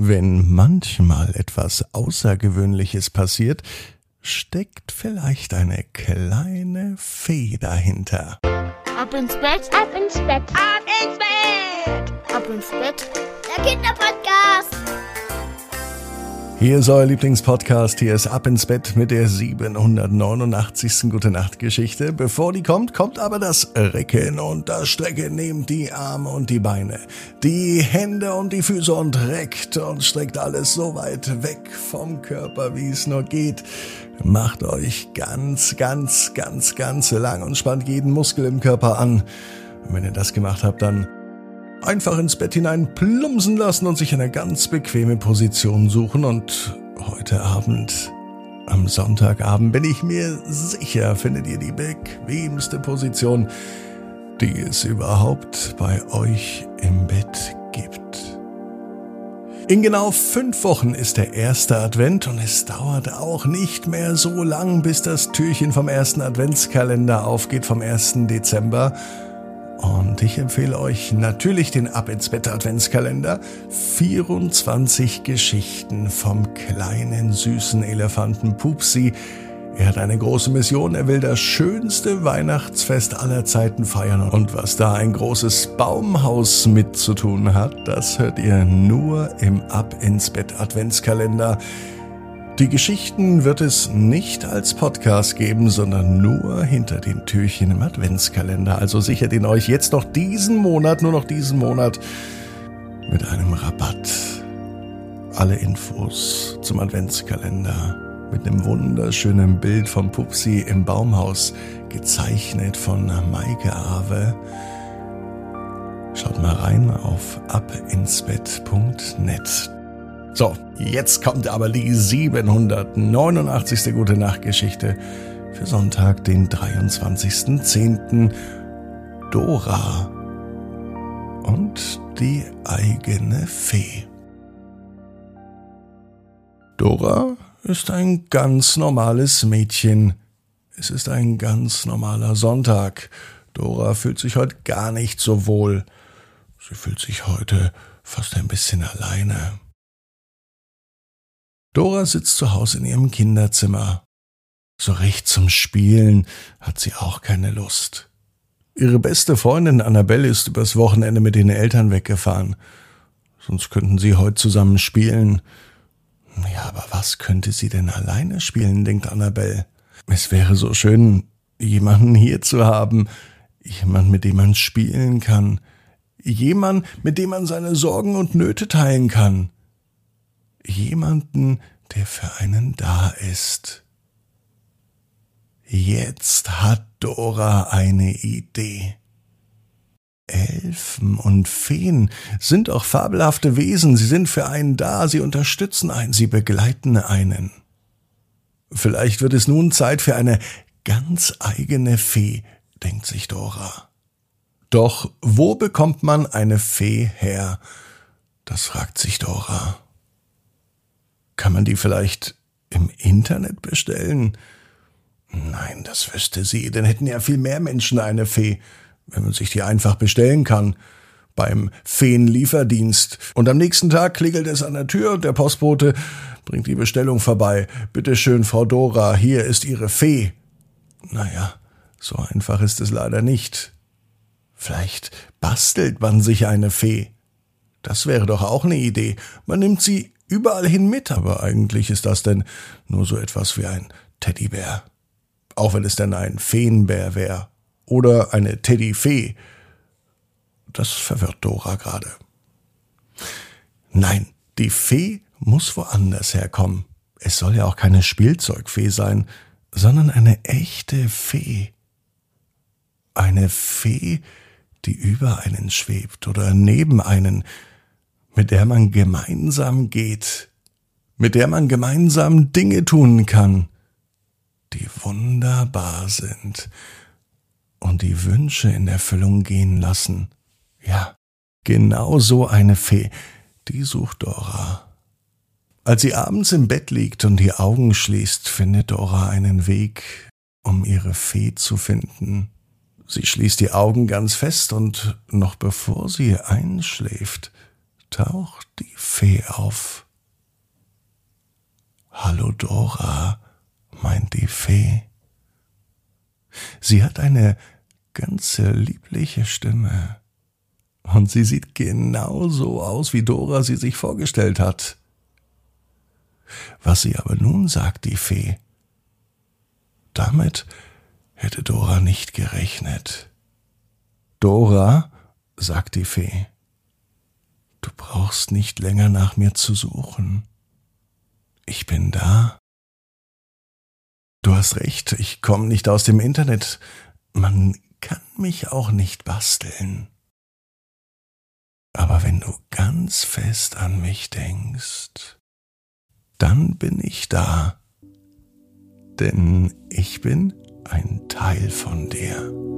Wenn manchmal etwas Außergewöhnliches passiert, steckt vielleicht eine kleine Fee dahinter. Ab ins Bett, ab ins Bett, ab ins Bett, ab ins Bett. Der Kinderpodcast. Hier ist euer Lieblingspodcast. Hier ist Ab ins Bett mit der 789. Gute Nacht Geschichte. Bevor die kommt, kommt aber das Recken und das Strecken. Nehmt die Arme und die Beine, die Hände und die Füße und reckt und streckt alles so weit weg vom Körper, wie es nur geht. Macht euch ganz, ganz, ganz, ganz lang und spannt jeden Muskel im Körper an. Und wenn ihr das gemacht habt, dann einfach ins Bett hinein plumpsen lassen und sich eine ganz bequeme Position suchen. Und heute Abend, am Sonntagabend, bin ich mir sicher, findet ihr die bequemste Position, die es überhaupt bei euch im Bett gibt. In genau fünf Wochen ist der erste Advent und es dauert auch nicht mehr so lang, bis das Türchen vom ersten Adventskalender aufgeht vom 1. Dezember. Und ich empfehle euch natürlich den Ab ins Bett Adventskalender. 24 Geschichten vom kleinen süßen Elefanten Pupsi. Er hat eine große Mission, er will das schönste Weihnachtsfest aller Zeiten feiern. Und was da ein großes Baumhaus mit zu tun hat, das hört ihr nur im Ab ins Bett Adventskalender. Die Geschichten wird es nicht als Podcast geben, sondern nur hinter den Türchen im Adventskalender. Also sichert ihn euch jetzt noch diesen Monat, nur noch diesen Monat, mit einem Rabatt. Alle Infos zum Adventskalender mit einem wunderschönen Bild vom Pupsi im Baumhaus, gezeichnet von Maike Awe. Schaut mal rein auf abinsbett.net. So, jetzt kommt aber die 789. Gute Nacht Geschichte für Sonntag, den 23.10. Dora und die eigene Fee. Dora ist ein ganz normales Mädchen. Es ist ein ganz normaler Sonntag. Dora fühlt sich heute gar nicht so wohl. Sie fühlt sich heute fast ein bisschen alleine. Dora sitzt zu Hause in ihrem Kinderzimmer. So recht zum Spielen hat sie auch keine Lust. Ihre beste Freundin Annabelle ist übers Wochenende mit den Eltern weggefahren. Sonst könnten sie heute zusammen spielen. Ja, aber was könnte sie denn alleine spielen, denkt Annabelle. Es wäre so schön, jemanden hier zu haben, jemand, mit dem man spielen kann, jemand, mit dem man seine Sorgen und Nöte teilen kann jemanden, der für einen da ist. Jetzt hat Dora eine Idee. Elfen und Feen sind auch fabelhafte Wesen, sie sind für einen da, sie unterstützen einen, sie begleiten einen. Vielleicht wird es nun Zeit für eine ganz eigene Fee, denkt sich Dora. Doch wo bekommt man eine Fee her? Das fragt sich Dora. Kann man die vielleicht im Internet bestellen? Nein, das wüsste sie, denn hätten ja viel mehr Menschen eine Fee, wenn man sich die einfach bestellen kann. Beim Feenlieferdienst. Und am nächsten Tag klingelt es an der Tür und der Postbote bringt die Bestellung vorbei. Bitte schön, Frau Dora, hier ist Ihre Fee. Naja, so einfach ist es leider nicht. Vielleicht bastelt man sich eine Fee. Das wäre doch auch eine Idee. Man nimmt sie überall hin mit, aber eigentlich ist das denn nur so etwas wie ein Teddybär. Auch wenn es denn ein Feenbär wäre. Oder eine Teddyfee. Das verwirrt Dora gerade. Nein, die Fee muss woanders herkommen. Es soll ja auch keine Spielzeugfee sein, sondern eine echte Fee. Eine Fee, die über einen schwebt oder neben einen, mit der man gemeinsam geht, mit der man gemeinsam Dinge tun kann, die wunderbar sind und die Wünsche in Erfüllung gehen lassen. Ja, genau so eine Fee, die sucht Dora. Als sie abends im Bett liegt und die Augen schließt, findet Dora einen Weg, um ihre Fee zu finden. Sie schließt die Augen ganz fest und noch bevor sie einschläft, taucht die Fee auf. Hallo Dora, meint die Fee. Sie hat eine ganze liebliche Stimme. Und sie sieht genauso aus, wie Dora sie sich vorgestellt hat. Was sie aber nun sagt, die Fee, damit hätte Dora nicht gerechnet. Dora, sagt die Fee, du brauchst nicht länger nach mir zu suchen. Ich bin da. Du hast recht, ich komme nicht aus dem Internet. Man kann mich auch nicht basteln. Aber wenn du ganz fest an mich denkst, dann bin ich da. Denn ich bin ein Teil von dir.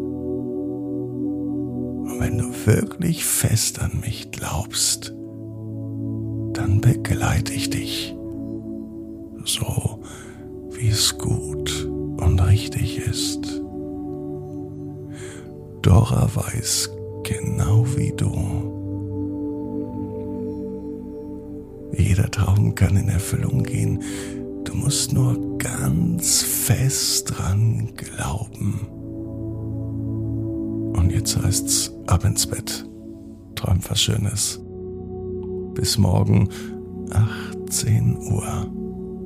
Wenn du wirklich fest an mich glaubst, dann begleite ich dich, so wie es gut und richtig ist. Dora weiß genau wie du. Jeder Traum kann in Erfüllung gehen. Du musst nur ganz fest dran glauben. Jetzt heißt's ab ins Bett. Träum was Schönes. Bis morgen 18 Uhr.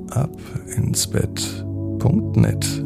Ab ins Bett.net